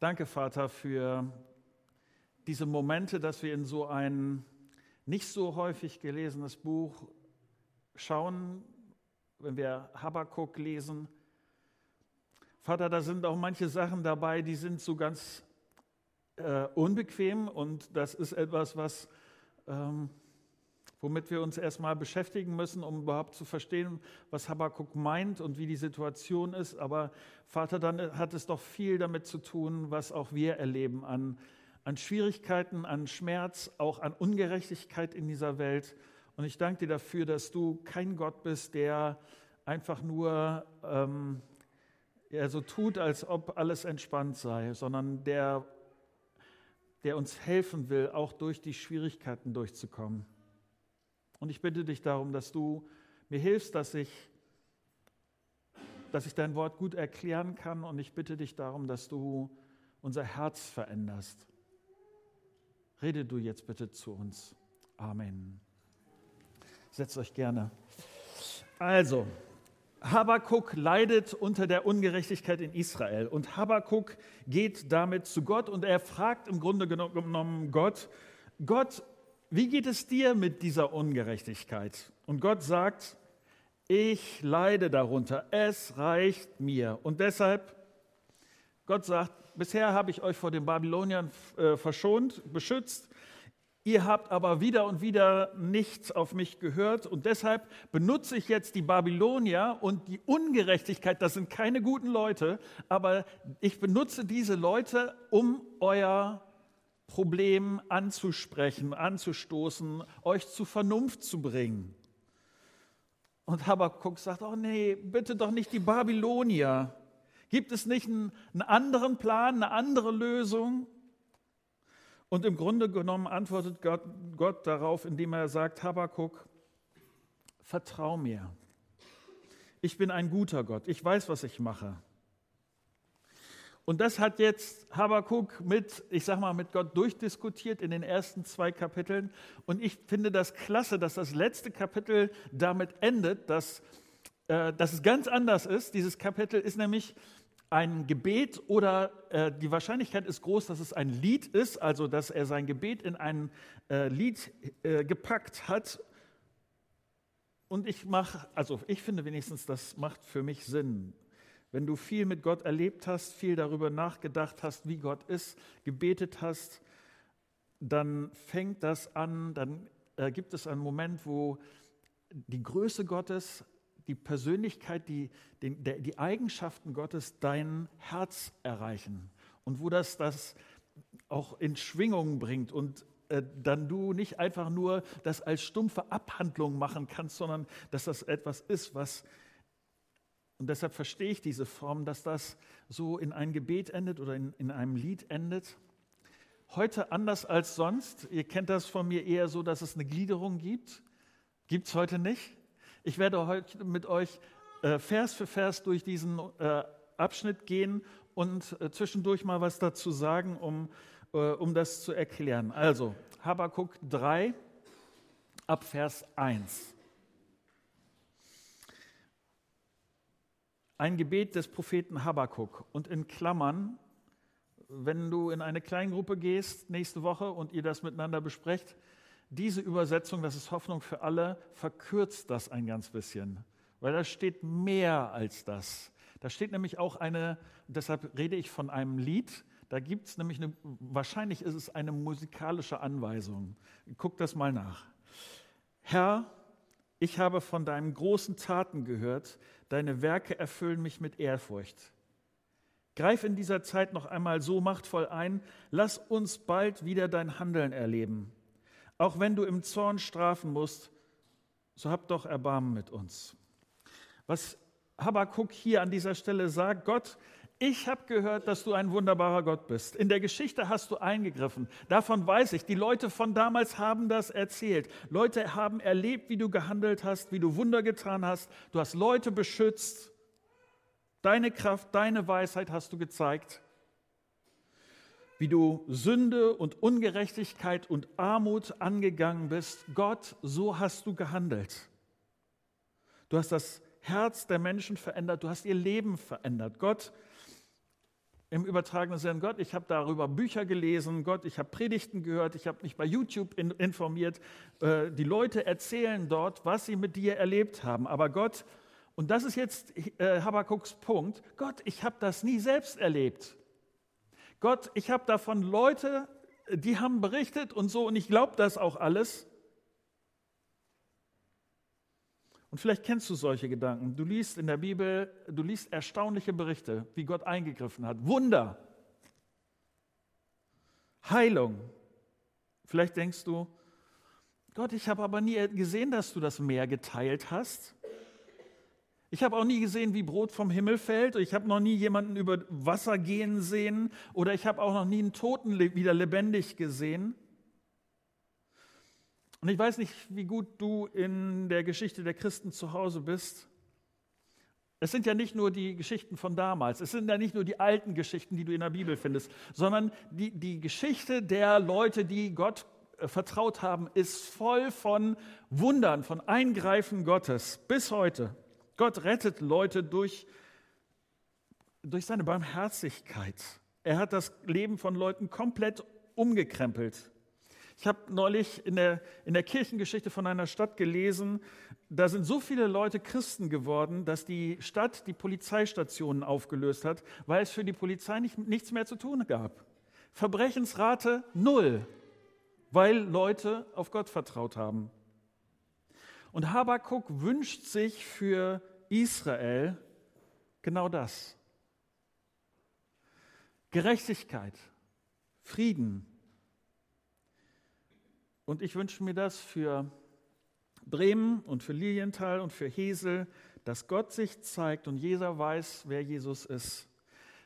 Danke, Vater, für diese Momente, dass wir in so ein nicht so häufig gelesenes Buch schauen, wenn wir Habakkuk lesen. Vater, da sind auch manche Sachen dabei, die sind so ganz äh, unbequem und das ist etwas, was, ähm, womit wir uns erstmal beschäftigen müssen, um überhaupt zu verstehen, was Habakkuk meint und wie die Situation ist. Aber Vater, dann hat es doch viel damit zu tun, was auch wir erleben an, an Schwierigkeiten, an Schmerz, auch an Ungerechtigkeit in dieser Welt. Und ich danke dir dafür, dass du kein Gott bist, der einfach nur ähm, er so tut, als ob alles entspannt sei, sondern der der uns helfen will, auch durch die Schwierigkeiten durchzukommen. Und ich bitte dich darum, dass du mir hilfst, dass ich, dass ich dein Wort gut erklären kann. Und ich bitte dich darum, dass du unser Herz veränderst. Rede du jetzt bitte zu uns. Amen. Setzt euch gerne. Also, Habakuk leidet unter der Ungerechtigkeit in Israel und Habakuk geht damit zu Gott und er fragt im Grunde genommen Gott, Gott, wie geht es dir mit dieser Ungerechtigkeit? Und Gott sagt, ich leide darunter, es reicht mir. Und deshalb, Gott sagt, bisher habe ich euch vor den Babyloniern äh, verschont, beschützt, Ihr habt aber wieder und wieder nichts auf mich gehört und deshalb benutze ich jetzt die Babylonier und die Ungerechtigkeit, das sind keine guten Leute, aber ich benutze diese Leute, um euer Problem anzusprechen, anzustoßen, euch zur Vernunft zu bringen. Und Habakkuk sagt, oh nee, bitte doch nicht die Babylonier. Gibt es nicht einen, einen anderen Plan, eine andere Lösung? Und im Grunde genommen antwortet Gott, Gott darauf, indem er sagt, Habakuk, vertrau mir. Ich bin ein guter Gott. Ich weiß, was ich mache. Und das hat jetzt Habakuk mit, ich sag mal, mit Gott durchdiskutiert in den ersten zwei Kapiteln. Und ich finde das klasse, dass das letzte Kapitel damit endet, dass, äh, dass es ganz anders ist. Dieses Kapitel ist nämlich ein Gebet oder äh, die Wahrscheinlichkeit ist groß, dass es ein Lied ist, also dass er sein Gebet in ein äh, Lied äh, gepackt hat. Und ich mache, also ich finde wenigstens, das macht für mich Sinn. Wenn du viel mit Gott erlebt hast, viel darüber nachgedacht hast, wie Gott ist, gebetet hast, dann fängt das an, dann äh, gibt es einen Moment, wo die Größe Gottes die Persönlichkeit, die, die, die Eigenschaften Gottes dein Herz erreichen und wo das das auch in Schwingungen bringt und äh, dann du nicht einfach nur das als stumpfe Abhandlung machen kannst, sondern dass das etwas ist, was und deshalb verstehe ich diese Form, dass das so in ein Gebet endet oder in, in einem Lied endet. Heute anders als sonst. Ihr kennt das von mir eher so, dass es eine Gliederung gibt. Gibt es heute nicht. Ich werde heute mit euch äh, Vers für Vers durch diesen äh, Abschnitt gehen und äh, zwischendurch mal was dazu sagen, um, um das zu erklären. Also, Habakkuk 3 ab Vers 1. Ein Gebet des Propheten Habakkuk und in Klammern, wenn du in eine Kleingruppe gehst nächste Woche und ihr das miteinander besprecht, diese Übersetzung, das ist Hoffnung für alle, verkürzt das ein ganz bisschen, weil da steht mehr als das. Da steht nämlich auch eine, deshalb rede ich von einem Lied, da gibt es nämlich eine, wahrscheinlich ist es eine musikalische Anweisung. Guck das mal nach. Herr, ich habe von deinen großen Taten gehört, deine Werke erfüllen mich mit Ehrfurcht. Greif in dieser Zeit noch einmal so machtvoll ein, lass uns bald wieder dein Handeln erleben. Auch wenn du im Zorn strafen musst, so hab doch Erbarmen mit uns. Was Habakkuk hier an dieser Stelle sagt, Gott, ich habe gehört, dass du ein wunderbarer Gott bist. In der Geschichte hast du eingegriffen. Davon weiß ich. Die Leute von damals haben das erzählt. Leute haben erlebt, wie du gehandelt hast, wie du Wunder getan hast. Du hast Leute beschützt. Deine Kraft, deine Weisheit hast du gezeigt wie du Sünde und Ungerechtigkeit und Armut angegangen bist. Gott, so hast du gehandelt. Du hast das Herz der Menschen verändert, du hast ihr Leben verändert. Gott, im übertragenen Sinne, Gott, ich habe darüber Bücher gelesen, Gott, ich habe Predigten gehört, ich habe mich bei YouTube in, informiert. Äh, die Leute erzählen dort, was sie mit dir erlebt haben. Aber Gott, und das ist jetzt äh, Habakuks Punkt, Gott, ich habe das nie selbst erlebt. Gott, ich habe davon Leute, die haben berichtet und so, und ich glaube das auch alles. Und vielleicht kennst du solche Gedanken. Du liest in der Bibel, du liest erstaunliche Berichte, wie Gott eingegriffen hat. Wunder. Heilung. Vielleicht denkst du, Gott, ich habe aber nie gesehen, dass du das Meer geteilt hast. Ich habe auch nie gesehen, wie Brot vom Himmel fällt. Ich habe noch nie jemanden über Wasser gehen sehen oder ich habe auch noch nie einen Toten wieder lebendig gesehen. Und ich weiß nicht, wie gut du in der Geschichte der Christen zu Hause bist. Es sind ja nicht nur die Geschichten von damals, es sind ja nicht nur die alten Geschichten, die du in der Bibel findest, sondern die, die Geschichte der Leute, die Gott äh, vertraut haben, ist voll von Wundern, von Eingreifen Gottes bis heute. Gott rettet Leute durch, durch seine Barmherzigkeit. Er hat das Leben von Leuten komplett umgekrempelt. Ich habe neulich in der, in der Kirchengeschichte von einer Stadt gelesen, da sind so viele Leute Christen geworden, dass die Stadt die Polizeistationen aufgelöst hat, weil es für die Polizei nicht, nichts mehr zu tun gab. Verbrechensrate null, weil Leute auf Gott vertraut haben. Und Habakuk wünscht sich für Israel genau das. Gerechtigkeit, Frieden, und ich wünsche mir das für Bremen und für Lilienthal und für Hesel, dass Gott sich zeigt und jeder weiß, wer Jesus ist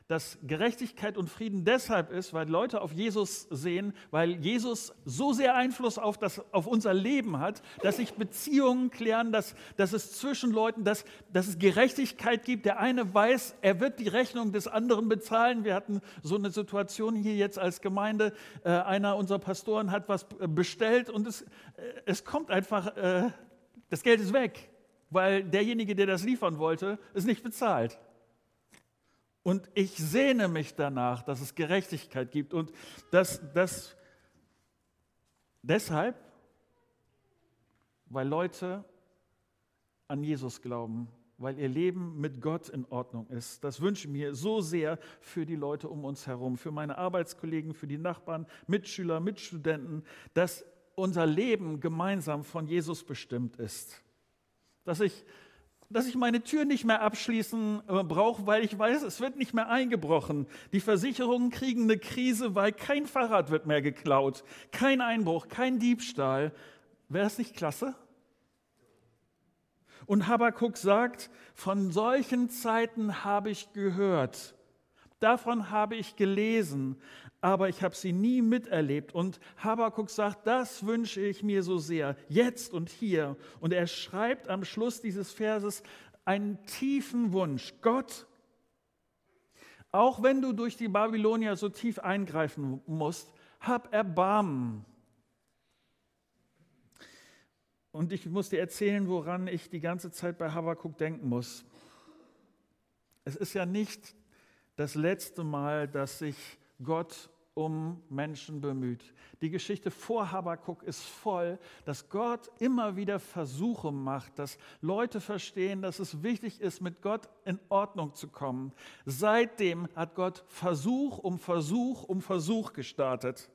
dass Gerechtigkeit und Frieden deshalb ist, weil Leute auf Jesus sehen, weil Jesus so sehr Einfluss auf, das, auf unser Leben hat, dass sich Beziehungen klären, dass, dass es zwischen Leuten, dass, dass es Gerechtigkeit gibt. Der eine weiß, er wird die Rechnung des anderen bezahlen. Wir hatten so eine Situation hier jetzt als Gemeinde. Äh, einer unserer Pastoren hat was bestellt und es, äh, es kommt einfach, äh, das Geld ist weg, weil derjenige, der das liefern wollte, es nicht bezahlt. Und ich sehne mich danach, dass es Gerechtigkeit gibt und dass das deshalb, weil Leute an Jesus glauben, weil ihr Leben mit Gott in Ordnung ist. Das wünsche ich mir so sehr für die Leute um uns herum, für meine Arbeitskollegen, für die Nachbarn, Mitschüler, Mitstudenten, dass unser Leben gemeinsam von Jesus bestimmt ist. Dass ich dass ich meine Tür nicht mehr abschließen äh, brauche, weil ich weiß, es wird nicht mehr eingebrochen. Die Versicherungen kriegen eine Krise, weil kein Fahrrad wird mehr geklaut, kein Einbruch, kein Diebstahl. Wäre das nicht klasse? Und Habakuk sagt, von solchen Zeiten habe ich gehört, davon habe ich gelesen, aber ich habe sie nie miterlebt. Und Habakuk sagt, das wünsche ich mir so sehr, jetzt und hier. Und er schreibt am Schluss dieses Verses einen tiefen Wunsch. Gott, auch wenn du durch die Babylonier so tief eingreifen musst, hab Erbarmen. Und ich muss dir erzählen, woran ich die ganze Zeit bei Habakuk denken muss. Es ist ja nicht das letzte Mal, dass sich Gott um Menschen bemüht. Die Geschichte vor Habakuk ist voll, dass Gott immer wieder Versuche macht, dass Leute verstehen, dass es wichtig ist, mit Gott in Ordnung zu kommen. Seitdem hat Gott Versuch um Versuch um Versuch gestartet.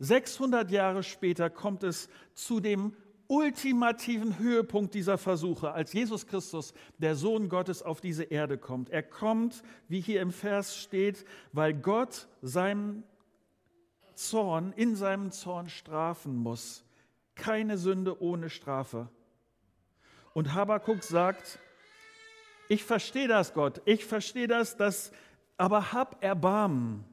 600 Jahre später kommt es zu dem ultimativen Höhepunkt dieser Versuche, als Jesus Christus, der Sohn Gottes, auf diese Erde kommt. Er kommt, wie hier im Vers steht, weil Gott seinen Zorn, in seinem Zorn strafen muss. Keine Sünde ohne Strafe. Und Habakuk sagt, ich verstehe das, Gott, ich verstehe das, das, aber hab Erbarmen.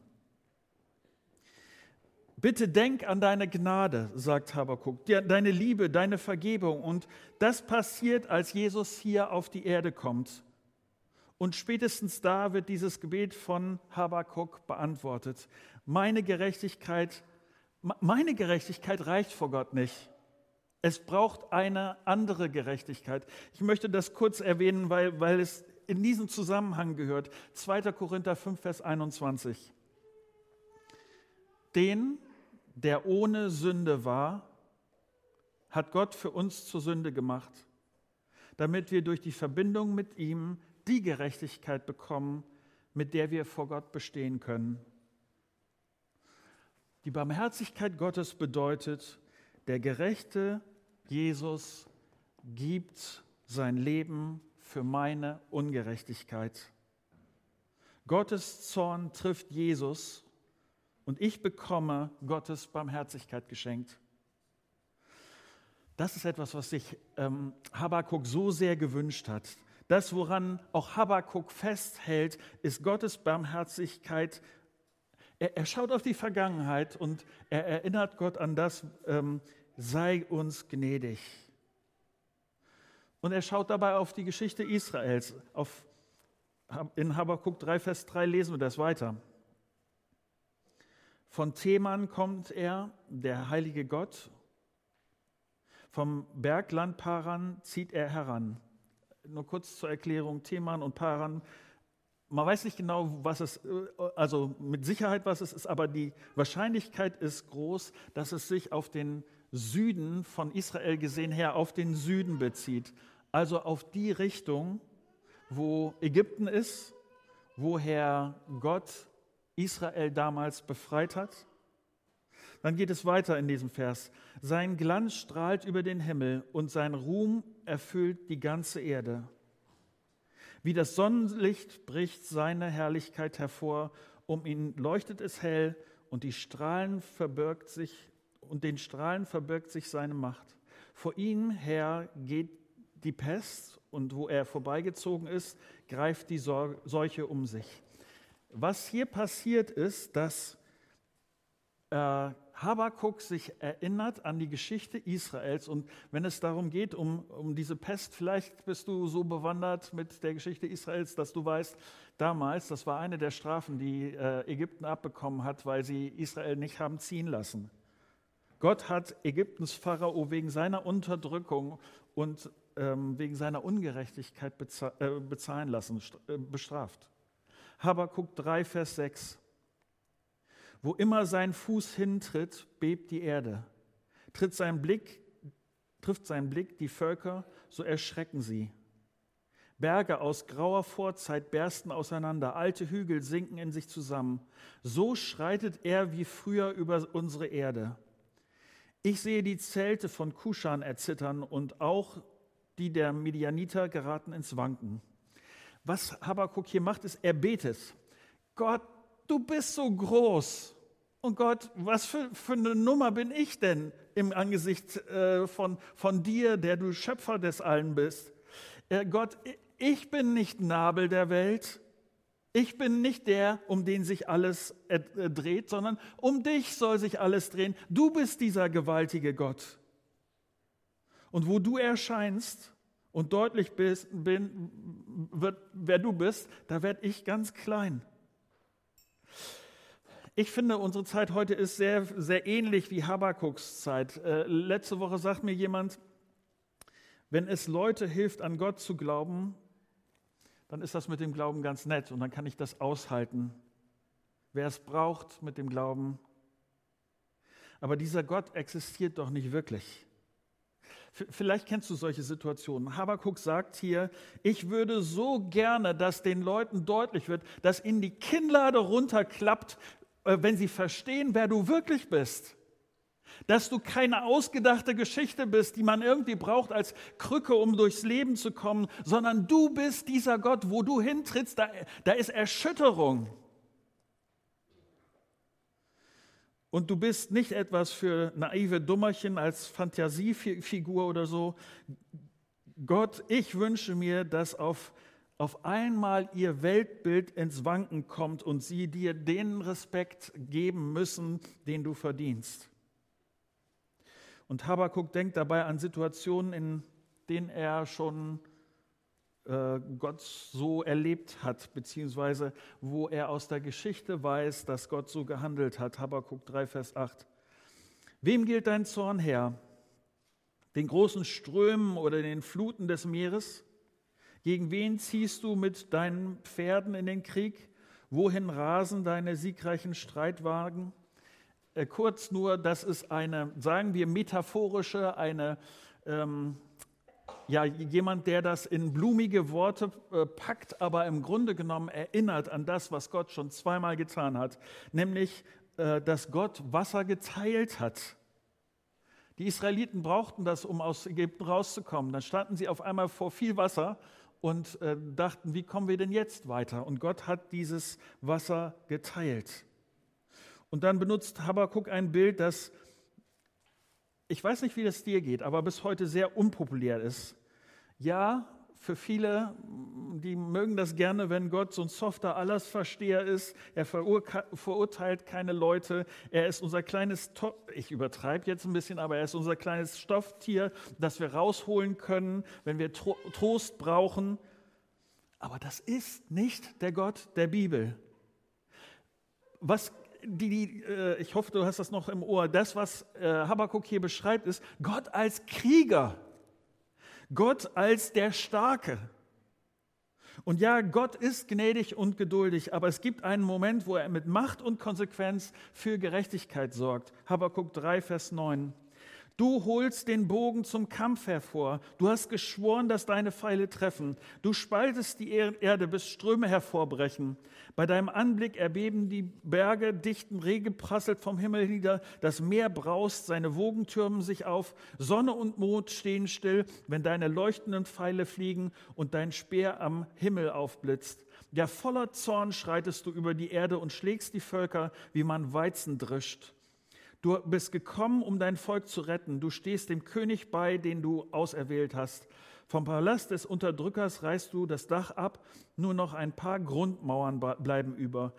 Bitte denk an deine Gnade, sagt Habakuk, deine Liebe, deine Vergebung. Und das passiert, als Jesus hier auf die Erde kommt. Und spätestens da wird dieses Gebet von Habakuk beantwortet. Meine Gerechtigkeit, meine Gerechtigkeit reicht vor Gott nicht. Es braucht eine andere Gerechtigkeit. Ich möchte das kurz erwähnen, weil, weil es in diesem Zusammenhang gehört. 2. Korinther 5, Vers 21. Den, der ohne Sünde war, hat Gott für uns zur Sünde gemacht, damit wir durch die Verbindung mit ihm die Gerechtigkeit bekommen, mit der wir vor Gott bestehen können. Die Barmherzigkeit Gottes bedeutet, der gerechte Jesus gibt sein Leben für meine Ungerechtigkeit. Gottes Zorn trifft Jesus und ich bekomme Gottes Barmherzigkeit geschenkt. Das ist etwas, was sich ähm, Habakkuk so sehr gewünscht hat. Das, woran auch Habakkuk festhält, ist Gottes Barmherzigkeit. Er, er schaut auf die Vergangenheit und er erinnert Gott an das, ähm, sei uns gnädig. Und er schaut dabei auf die Geschichte Israels. Auf, in Habakkuk 3, Vers 3 lesen wir das weiter. Von Theman kommt er, der heilige Gott. Vom Bergland Paran zieht er heran. Nur kurz zur Erklärung, Theman und Paran. Man weiß nicht genau, was es, also mit Sicherheit, was es ist, aber die Wahrscheinlichkeit ist groß, dass es sich auf den Süden von Israel gesehen her, auf den Süden bezieht. Also auf die Richtung, wo Ägypten ist, woher Gott Israel damals befreit hat. Dann geht es weiter in diesem Vers. Sein Glanz strahlt über den Himmel und sein Ruhm erfüllt die ganze Erde. Wie das Sonnenlicht bricht seine Herrlichkeit hervor, um ihn leuchtet es hell und die Strahlen verbirgt sich und den Strahlen verbirgt sich seine Macht. Vor ihm her geht die Pest und wo er vorbeigezogen ist, greift die Seuche um sich. Was hier passiert ist, dass äh, Habakuk sich erinnert an die Geschichte Israels und wenn es darum geht, um, um diese Pest, vielleicht bist du so bewandert mit der Geschichte Israels, dass du weißt, damals, das war eine der Strafen, die äh, Ägypten abbekommen hat, weil sie Israel nicht haben ziehen lassen. Gott hat Ägyptens Pharao wegen seiner Unterdrückung und ähm, wegen seiner Ungerechtigkeit äh, bezahlen lassen, äh, bestraft. Habakuk 3, Vers 6. Wo immer sein Fuß hintritt, bebt die Erde. Tritt sein Blick, trifft sein Blick die Völker, so erschrecken sie. Berge aus grauer Vorzeit bersten auseinander, alte Hügel sinken in sich zusammen. So schreitet er wie früher über unsere Erde. Ich sehe die Zelte von Kuschan erzittern und auch die der Midianiter geraten ins Wanken. Was Habakkuk hier macht, ist, er betet. Gott, du bist so groß. Und Gott, was für, für eine Nummer bin ich denn im Angesicht äh, von, von dir, der du Schöpfer des Allen bist? Äh, Gott, ich bin nicht Nabel der Welt. Ich bin nicht der, um den sich alles äh, dreht, sondern um dich soll sich alles drehen. Du bist dieser gewaltige Gott. Und wo du erscheinst und deutlich bist, bin, wird, wer du bist, da werde ich ganz klein. Ich finde, unsere Zeit heute ist sehr, sehr ähnlich wie Habakuks Zeit. Äh, letzte Woche sagt mir jemand, wenn es Leute hilft, an Gott zu glauben, dann ist das mit dem Glauben ganz nett und dann kann ich das aushalten. Wer es braucht mit dem Glauben. Aber dieser Gott existiert doch nicht wirklich. Vielleicht kennst du solche Situationen. Habakuk sagt hier, ich würde so gerne, dass den Leuten deutlich wird, dass ihnen die Kinnlade runterklappt, äh, wenn sie verstehen, wer du wirklich bist. Dass du keine ausgedachte Geschichte bist, die man irgendwie braucht als Krücke, um durchs Leben zu kommen, sondern du bist dieser Gott, wo du hintrittst, da, da ist Erschütterung. Und du bist nicht etwas für naive Dummerchen als Fantasiefigur oder so. Gott, ich wünsche mir, dass auf, auf einmal ihr Weltbild ins Wanken kommt und sie dir den Respekt geben müssen, den du verdienst. Und Habakuk denkt dabei an Situationen, in denen er schon Gott so erlebt hat, beziehungsweise wo er aus der Geschichte weiß, dass Gott so gehandelt hat. Habakkuk 3, Vers 8. Wem gilt dein Zorn her? Den großen Strömen oder den Fluten des Meeres? Gegen wen ziehst du mit deinen Pferden in den Krieg? Wohin rasen deine siegreichen Streitwagen? Äh, kurz nur, das ist eine, sagen wir, metaphorische, eine, ähm, ja, jemand, der das in blumige Worte äh, packt, aber im Grunde genommen erinnert an das, was Gott schon zweimal getan hat, nämlich, äh, dass Gott Wasser geteilt hat. Die Israeliten brauchten das, um aus Ägypten rauszukommen. Dann standen sie auf einmal vor viel Wasser und äh, dachten, wie kommen wir denn jetzt weiter? Und Gott hat dieses Wasser geteilt. Und dann benutzt Habakkuk ein Bild, das, ich weiß nicht, wie das dir geht, aber bis heute sehr unpopulär ist. Ja, für viele, die mögen das gerne, wenn Gott so ein softer Allersversteher ist. Er verurteilt keine Leute. Er ist unser kleines, ich übertreibe jetzt ein bisschen, aber er ist unser kleines Stofftier, das wir rausholen können, wenn wir Trost brauchen. Aber das ist nicht der Gott der Bibel. Was die, die, äh, ich hoffe, du hast das noch im Ohr. Das, was äh, Habakkuk hier beschreibt, ist Gott als Krieger. Gott als der Starke. Und ja, Gott ist gnädig und geduldig, aber es gibt einen Moment, wo er mit Macht und Konsequenz für Gerechtigkeit sorgt. Habakkuk 3, Vers 9. Du holst den Bogen zum Kampf hervor. Du hast geschworen, dass deine Pfeile treffen. Du spaltest die Erde, bis Ströme hervorbrechen. Bei deinem Anblick erbeben die Berge, dichten Regen prasselt vom Himmel nieder, das Meer braust, seine Wogen türmen sich auf, Sonne und Mond stehen still, wenn deine leuchtenden Pfeile fliegen und dein Speer am Himmel aufblitzt. Ja, voller Zorn schreitest du über die Erde und schlägst die Völker, wie man Weizen drischt. Du bist gekommen, um dein Volk zu retten. Du stehst dem König bei, den du auserwählt hast. Vom Palast des Unterdrückers reißt du das Dach ab, nur noch ein paar Grundmauern bleiben über.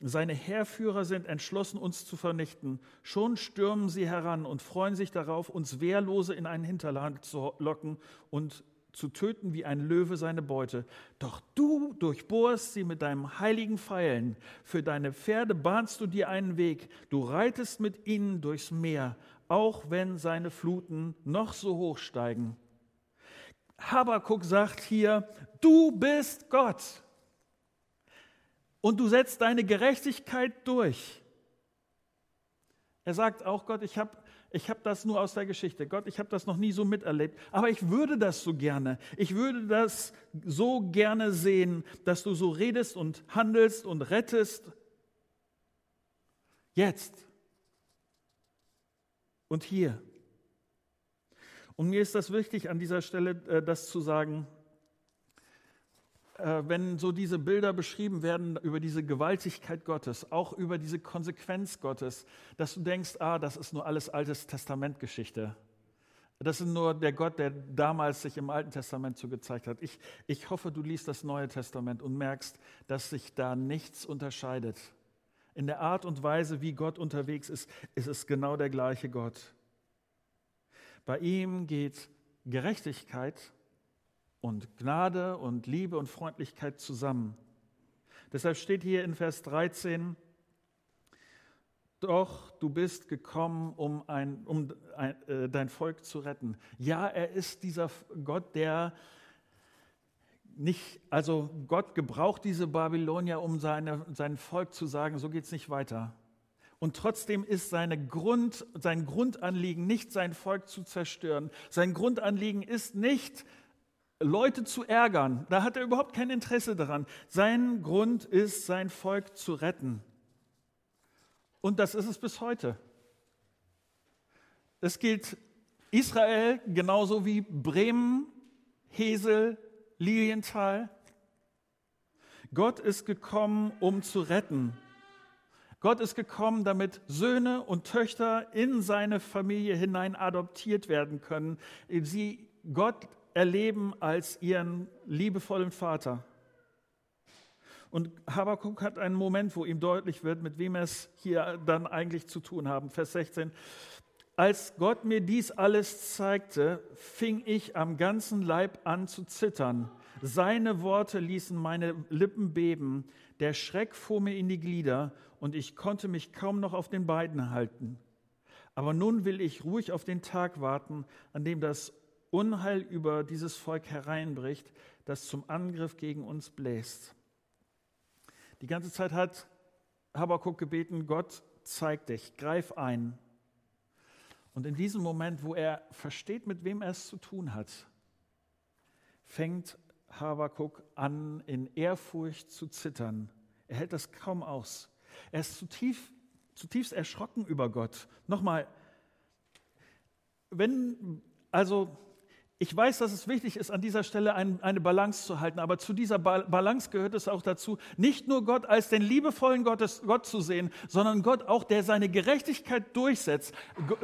Seine Heerführer sind entschlossen, uns zu vernichten. Schon stürmen sie heran und freuen sich darauf, uns Wehrlose in ein Hinterland zu locken und zu töten wie ein Löwe seine Beute. Doch du durchbohrst sie mit deinem heiligen Pfeilen. Für deine Pferde bahnst du dir einen Weg. Du reitest mit ihnen durchs Meer, auch wenn seine Fluten noch so hoch steigen. Habakuk sagt hier, du bist Gott und du setzt deine Gerechtigkeit durch. Er sagt auch Gott, ich habe ich hab das nur aus der Geschichte. Gott, ich habe das noch nie so miterlebt. Aber ich würde das so gerne. Ich würde das so gerne sehen, dass du so redest und handelst und rettest. Jetzt. Und hier. Und mir ist das wichtig, an dieser Stelle äh, das zu sagen, wenn so diese Bilder beschrieben werden über diese Gewaltigkeit Gottes, auch über diese Konsequenz Gottes, dass du denkst, ah, das ist nur alles Altes Testamentgeschichte. Das ist nur der Gott, der damals sich im Alten Testament zugezeigt hat. Ich, ich hoffe, du liest das Neue Testament und merkst, dass sich da nichts unterscheidet. In der Art und Weise, wie Gott unterwegs ist, ist es genau der gleiche Gott. Bei ihm geht Gerechtigkeit und Gnade und Liebe und Freundlichkeit zusammen. Deshalb steht hier in Vers 13, doch du bist gekommen, um, ein, um ein, äh, dein Volk zu retten. Ja, er ist dieser Gott, der nicht, also Gott gebraucht diese Babylonier, um seine, sein Volk zu sagen, so geht es nicht weiter. Und trotzdem ist Grund, sein Grundanliegen nicht, sein Volk zu zerstören. Sein Grundanliegen ist nicht, Leute zu ärgern. Da hat er überhaupt kein Interesse daran. Sein Grund ist, sein Volk zu retten. Und das ist es bis heute. Es gilt Israel genauso wie Bremen, Hesel, Lilienthal. Gott ist gekommen, um zu retten. Gott ist gekommen, damit Söhne und Töchter in seine Familie hinein adoptiert werden können, sie Gott erleben als ihren liebevollen Vater. Und Habakkuk hat einen Moment, wo ihm deutlich wird, mit wem es hier dann eigentlich zu tun haben. Vers 16. Als Gott mir dies alles zeigte, fing ich am ganzen Leib an zu zittern. Seine Worte ließen meine Lippen beben. Der Schreck fuhr mir in die Glieder und ich konnte mich kaum noch auf den Beinen halten. Aber nun will ich ruhig auf den Tag warten, an dem das Unheil über dieses Volk hereinbricht, das zum Angriff gegen uns bläst. Die ganze Zeit hat Habakkuk gebeten, Gott, zeig dich, greif ein. Und in diesem Moment, wo er versteht, mit wem er es zu tun hat, fängt Habakuk an, in Ehrfurcht zu zittern. Er hält das kaum aus. Er ist zutiefst, zutiefst erschrocken über Gott. Nochmal, wenn, also ich weiß, dass es wichtig ist, an dieser Stelle ein, eine Balance zu halten, aber zu dieser Balance gehört es auch dazu, nicht nur Gott als den liebevollen Gottes, Gott zu sehen, sondern Gott auch, der seine Gerechtigkeit durchsetzt.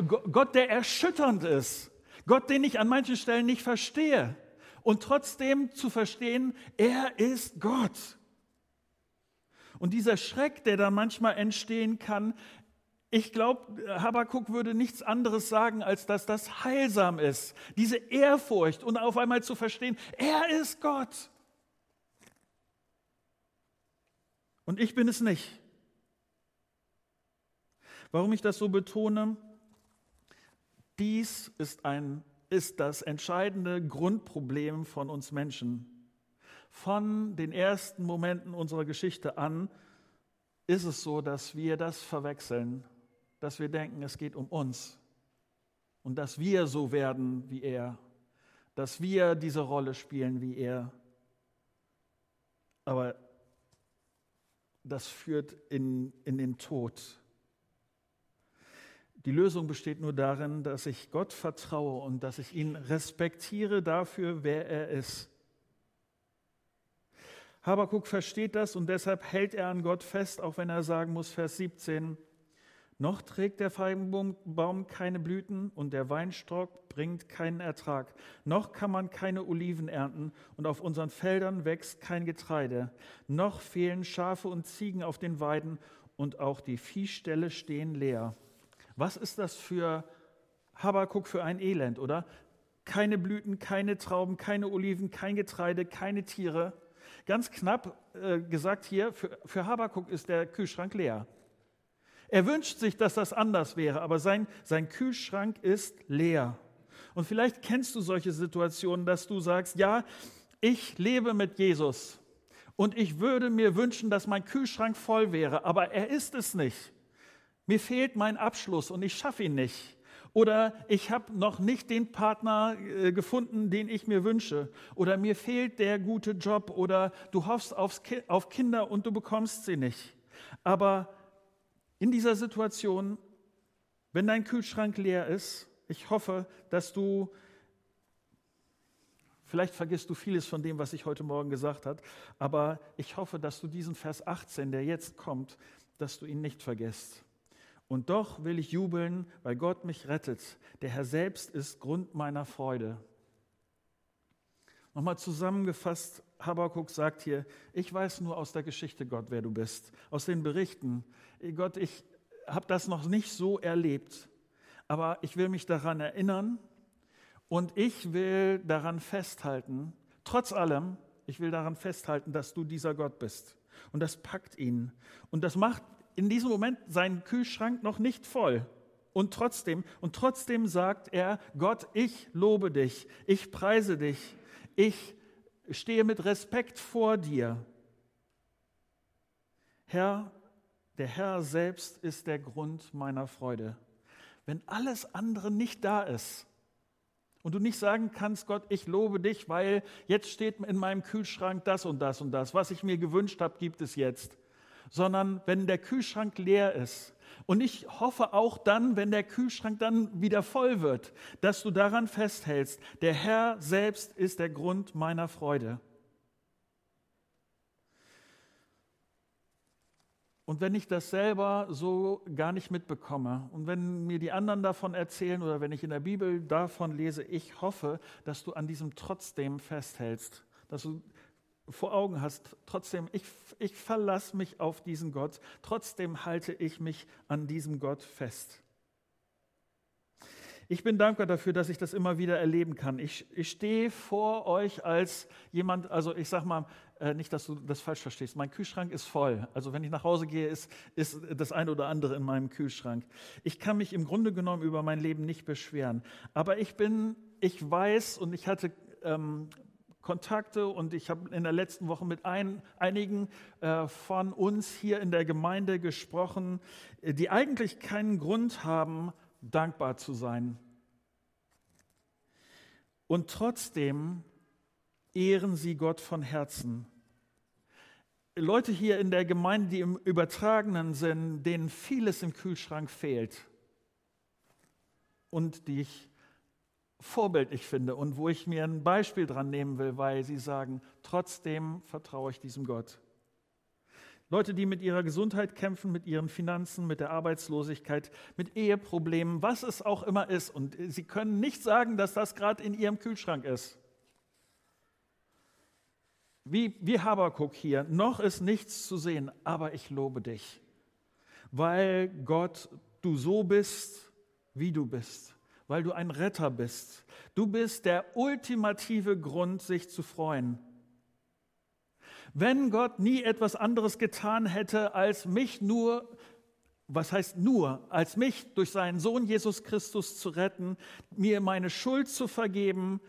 Gott, der erschütternd ist. Gott, den ich an manchen Stellen nicht verstehe. Und trotzdem zu verstehen, er ist Gott. Und dieser Schreck, der da manchmal entstehen kann, ich glaube, Habakuk würde nichts anderes sagen, als dass das heilsam ist. Diese Ehrfurcht und auf einmal zu verstehen, er ist Gott. Und ich bin es nicht. Warum ich das so betone? Dies ist, ein, ist das entscheidende Grundproblem von uns Menschen. Von den ersten Momenten unserer Geschichte an ist es so, dass wir das verwechseln dass wir denken, es geht um uns und dass wir so werden wie er, dass wir diese Rolle spielen wie er. Aber das führt in, in den Tod. Die Lösung besteht nur darin, dass ich Gott vertraue und dass ich ihn respektiere dafür, wer er ist. Habakuk versteht das und deshalb hält er an Gott fest, auch wenn er sagen muss, Vers 17, noch trägt der Feigenbaum keine Blüten und der Weinstock bringt keinen Ertrag. Noch kann man keine Oliven ernten und auf unseren Feldern wächst kein Getreide. Noch fehlen Schafe und Ziegen auf den Weiden und auch die Viehställe stehen leer. Was ist das für Habakuk für ein Elend, oder? Keine Blüten, keine Trauben, keine Oliven, kein Getreide, keine Tiere. Ganz knapp äh, gesagt hier, für, für Habakuk ist der Kühlschrank leer. Er wünscht sich, dass das anders wäre, aber sein, sein Kühlschrank ist leer. Und vielleicht kennst du solche Situationen, dass du sagst, ja, ich lebe mit Jesus und ich würde mir wünschen, dass mein Kühlschrank voll wäre, aber er ist es nicht. Mir fehlt mein Abschluss und ich schaffe ihn nicht. Oder ich habe noch nicht den Partner äh, gefunden, den ich mir wünsche. Oder mir fehlt der gute Job. Oder du hoffst aufs auf Kinder und du bekommst sie nicht. Aber in dieser Situation, wenn dein Kühlschrank leer ist, ich hoffe, dass du, vielleicht vergisst du vieles von dem, was ich heute Morgen gesagt habe, aber ich hoffe, dass du diesen Vers 18, der jetzt kommt, dass du ihn nicht vergisst. Und doch will ich jubeln, weil Gott mich rettet. Der Herr selbst ist Grund meiner Freude. Nochmal zusammengefasst, Habakuk sagt hier, ich weiß nur aus der Geschichte, Gott, wer du bist, aus den Berichten. Gott, ich habe das noch nicht so erlebt, aber ich will mich daran erinnern und ich will daran festhalten, trotz allem, ich will daran festhalten, dass du dieser Gott bist. Und das packt ihn. Und das macht in diesem Moment seinen Kühlschrank noch nicht voll. Und trotzdem, und trotzdem sagt er, Gott, ich lobe dich, ich preise dich, ich stehe mit Respekt vor dir. Herr, der Herr selbst ist der Grund meiner Freude. Wenn alles andere nicht da ist und du nicht sagen kannst, Gott, ich lobe dich, weil jetzt steht in meinem Kühlschrank das und das und das, was ich mir gewünscht habe, gibt es jetzt, sondern wenn der Kühlschrank leer ist, und ich hoffe auch dann, wenn der Kühlschrank dann wieder voll wird, dass du daran festhältst, der Herr selbst ist der Grund meiner Freude. Und wenn ich das selber so gar nicht mitbekomme und wenn mir die anderen davon erzählen oder wenn ich in der Bibel davon lese, ich hoffe, dass du an diesem trotzdem festhältst, dass du vor Augen hast, trotzdem, ich, ich verlasse mich auf diesen Gott, trotzdem halte ich mich an diesem Gott fest. Ich bin dankbar dafür, dass ich das immer wieder erleben kann. Ich, ich stehe vor euch als jemand, also ich sage mal, äh, nicht, dass du das falsch verstehst. Mein Kühlschrank ist voll. Also wenn ich nach Hause gehe, ist, ist das eine oder andere in meinem Kühlschrank. Ich kann mich im Grunde genommen über mein Leben nicht beschweren. Aber ich bin ich weiß und ich hatte ähm, Kontakte und ich habe in der letzten Woche mit ein, einigen äh, von uns hier in der Gemeinde gesprochen, die eigentlich keinen Grund haben, dankbar zu sein. Und trotzdem ehren sie Gott von Herzen. Leute hier in der Gemeinde, die im übertragenen Sinn, denen vieles im Kühlschrank fehlt und die ich vorbildlich finde und wo ich mir ein Beispiel dran nehmen will, weil sie sagen, trotzdem vertraue ich diesem Gott. Leute, die mit ihrer Gesundheit kämpfen, mit ihren Finanzen, mit der Arbeitslosigkeit, mit Eheproblemen, was es auch immer ist. Und sie können nicht sagen, dass das gerade in ihrem Kühlschrank ist. Wie, wie Habakuk hier, noch ist nichts zu sehen, aber ich lobe dich, weil Gott, du so bist, wie du bist weil du ein Retter bist. Du bist der ultimative Grund, sich zu freuen. Wenn Gott nie etwas anderes getan hätte, als mich nur, was heißt nur, als mich durch seinen Sohn Jesus Christus zu retten, mir meine Schuld zu vergeben,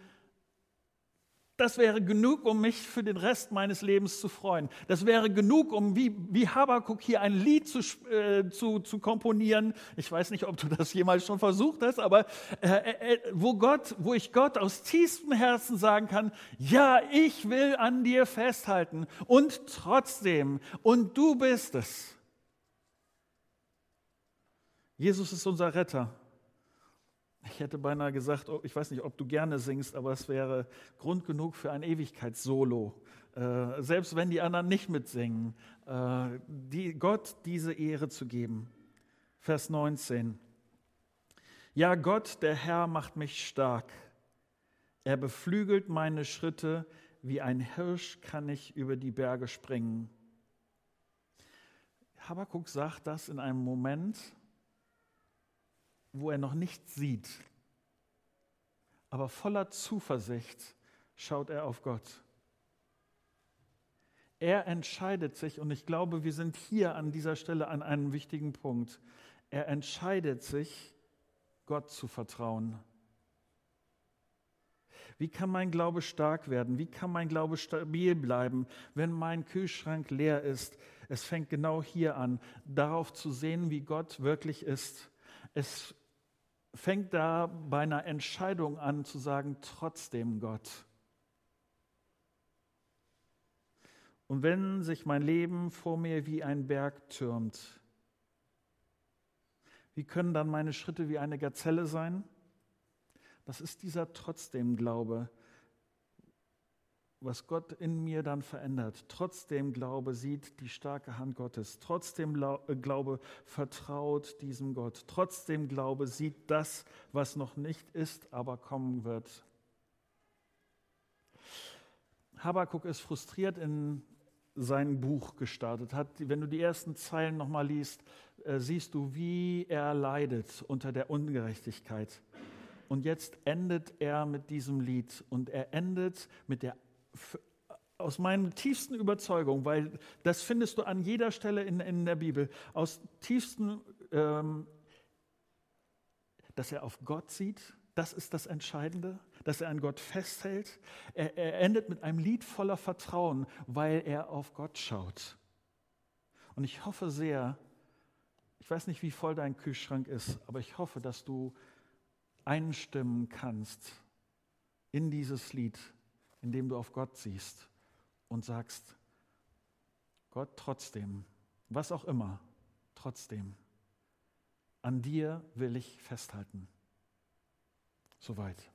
das wäre genug, um mich für den Rest meines Lebens zu freuen. Das wäre genug, um wie, wie Habakuk hier ein Lied zu, äh, zu, zu komponieren. Ich weiß nicht, ob du das jemals schon versucht hast, aber äh, äh, wo Gott, wo ich Gott aus tiefstem Herzen sagen kann, ja, ich will an dir festhalten und trotzdem, und du bist es. Jesus ist unser Retter. Ich hätte beinahe gesagt, oh, ich weiß nicht, ob du gerne singst, aber es wäre Grund genug für ein Ewigkeitssolo. Äh, selbst wenn die anderen nicht mitsingen, äh, die, Gott diese Ehre zu geben. Vers 19. Ja, Gott, der Herr, macht mich stark. Er beflügelt meine Schritte, wie ein Hirsch kann ich über die Berge springen. Habakuk sagt das in einem Moment, wo er noch nichts sieht. Aber voller Zuversicht schaut er auf Gott. Er entscheidet sich, und ich glaube, wir sind hier an dieser Stelle an einem wichtigen Punkt. Er entscheidet sich, Gott zu vertrauen. Wie kann mein Glaube stark werden? Wie kann mein Glaube stabil bleiben, wenn mein Kühlschrank leer ist? Es fängt genau hier an, darauf zu sehen, wie Gott wirklich ist. Es fängt da bei einer Entscheidung an zu sagen, trotzdem Gott. Und wenn sich mein Leben vor mir wie ein Berg türmt, wie können dann meine Schritte wie eine Gazelle sein? Das ist dieser trotzdem Glaube, was Gott in mir dann verändert. Trotzdem Glaube sieht die starke Hand Gottes. Trotzdem äh, Glaube vertraut diesem Gott. Trotzdem Glaube sieht das, was noch nicht ist, aber kommen wird. Habakuk ist frustriert in sein Buch gestartet hat. Wenn du die ersten Zeilen nochmal liest, äh, siehst du, wie er leidet unter der Ungerechtigkeit. Und jetzt endet er mit diesem Lied und er endet mit der aus meinen tiefsten Überzeugungen, weil das findest du an jeder Stelle in, in der Bibel, aus tiefsten, ähm, dass er auf Gott sieht, das ist das Entscheidende, dass er an Gott festhält. Er, er endet mit einem Lied voller Vertrauen, weil er auf Gott schaut. Und ich hoffe sehr, ich weiß nicht, wie voll dein Kühlschrank ist, aber ich hoffe, dass du einstimmen kannst in dieses Lied indem du auf Gott siehst und sagst, Gott trotzdem, was auch immer, trotzdem, an dir will ich festhalten. Soweit.